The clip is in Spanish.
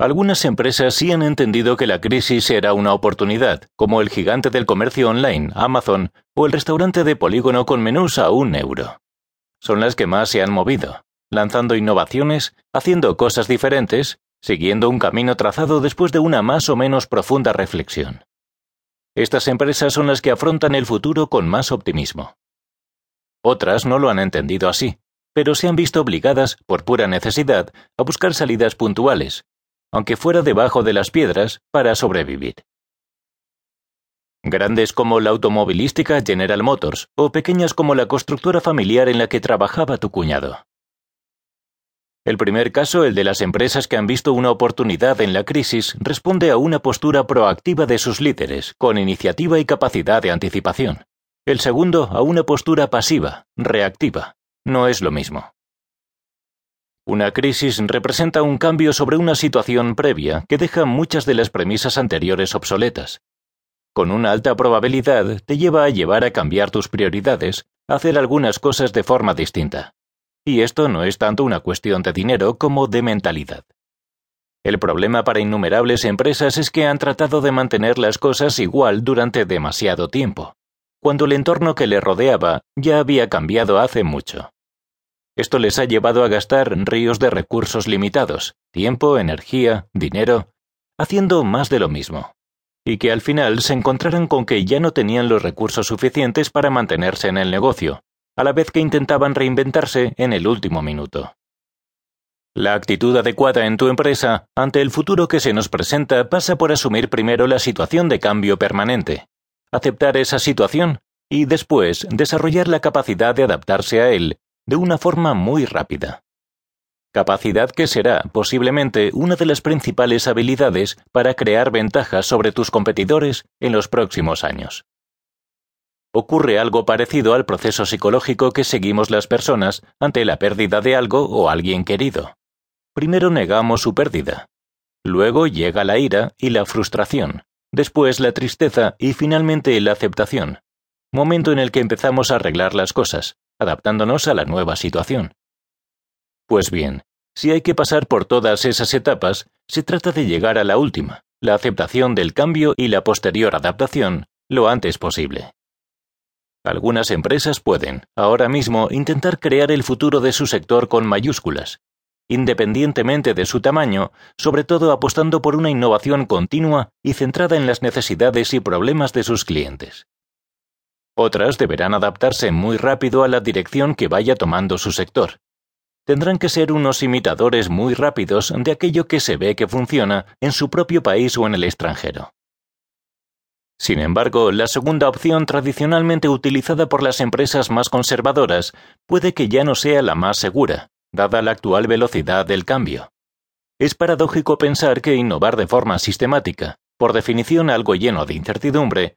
Algunas empresas sí han entendido que la crisis era una oportunidad, como el gigante del comercio online, Amazon, o el restaurante de polígono con menús a un euro. Son las que más se han movido, lanzando innovaciones, haciendo cosas diferentes, siguiendo un camino trazado después de una más o menos profunda reflexión. Estas empresas son las que afrontan el futuro con más optimismo. Otras no lo han entendido así, pero se han visto obligadas, por pura necesidad, a buscar salidas puntuales, aunque fuera debajo de las piedras, para sobrevivir. Grandes como la automovilística General Motors o pequeñas como la constructora familiar en la que trabajaba tu cuñado. El primer caso, el de las empresas que han visto una oportunidad en la crisis, responde a una postura proactiva de sus líderes, con iniciativa y capacidad de anticipación. El segundo, a una postura pasiva, reactiva. No es lo mismo. Una crisis representa un cambio sobre una situación previa que deja muchas de las premisas anteriores obsoletas. Con una alta probabilidad te lleva a llevar a cambiar tus prioridades, a hacer algunas cosas de forma distinta. Y esto no es tanto una cuestión de dinero como de mentalidad. El problema para innumerables empresas es que han tratado de mantener las cosas igual durante demasiado tiempo, cuando el entorno que le rodeaba ya había cambiado hace mucho. Esto les ha llevado a gastar ríos de recursos limitados, tiempo, energía, dinero, haciendo más de lo mismo, y que al final se encontraran con que ya no tenían los recursos suficientes para mantenerse en el negocio, a la vez que intentaban reinventarse en el último minuto. La actitud adecuada en tu empresa ante el futuro que se nos presenta pasa por asumir primero la situación de cambio permanente, aceptar esa situación y después desarrollar la capacidad de adaptarse a él de una forma muy rápida. Capacidad que será, posiblemente, una de las principales habilidades para crear ventajas sobre tus competidores en los próximos años. Ocurre algo parecido al proceso psicológico que seguimos las personas ante la pérdida de algo o alguien querido. Primero negamos su pérdida. Luego llega la ira y la frustración, después la tristeza y finalmente la aceptación, momento en el que empezamos a arreglar las cosas, adaptándonos a la nueva situación. Pues bien, si hay que pasar por todas esas etapas, se trata de llegar a la última, la aceptación del cambio y la posterior adaptación, lo antes posible. Algunas empresas pueden, ahora mismo, intentar crear el futuro de su sector con mayúsculas, independientemente de su tamaño, sobre todo apostando por una innovación continua y centrada en las necesidades y problemas de sus clientes. Otras deberán adaptarse muy rápido a la dirección que vaya tomando su sector. Tendrán que ser unos imitadores muy rápidos de aquello que se ve que funciona en su propio país o en el extranjero. Sin embargo, la segunda opción tradicionalmente utilizada por las empresas más conservadoras puede que ya no sea la más segura, dada la actual velocidad del cambio. Es paradójico pensar que innovar de forma sistemática, por definición algo lleno de incertidumbre,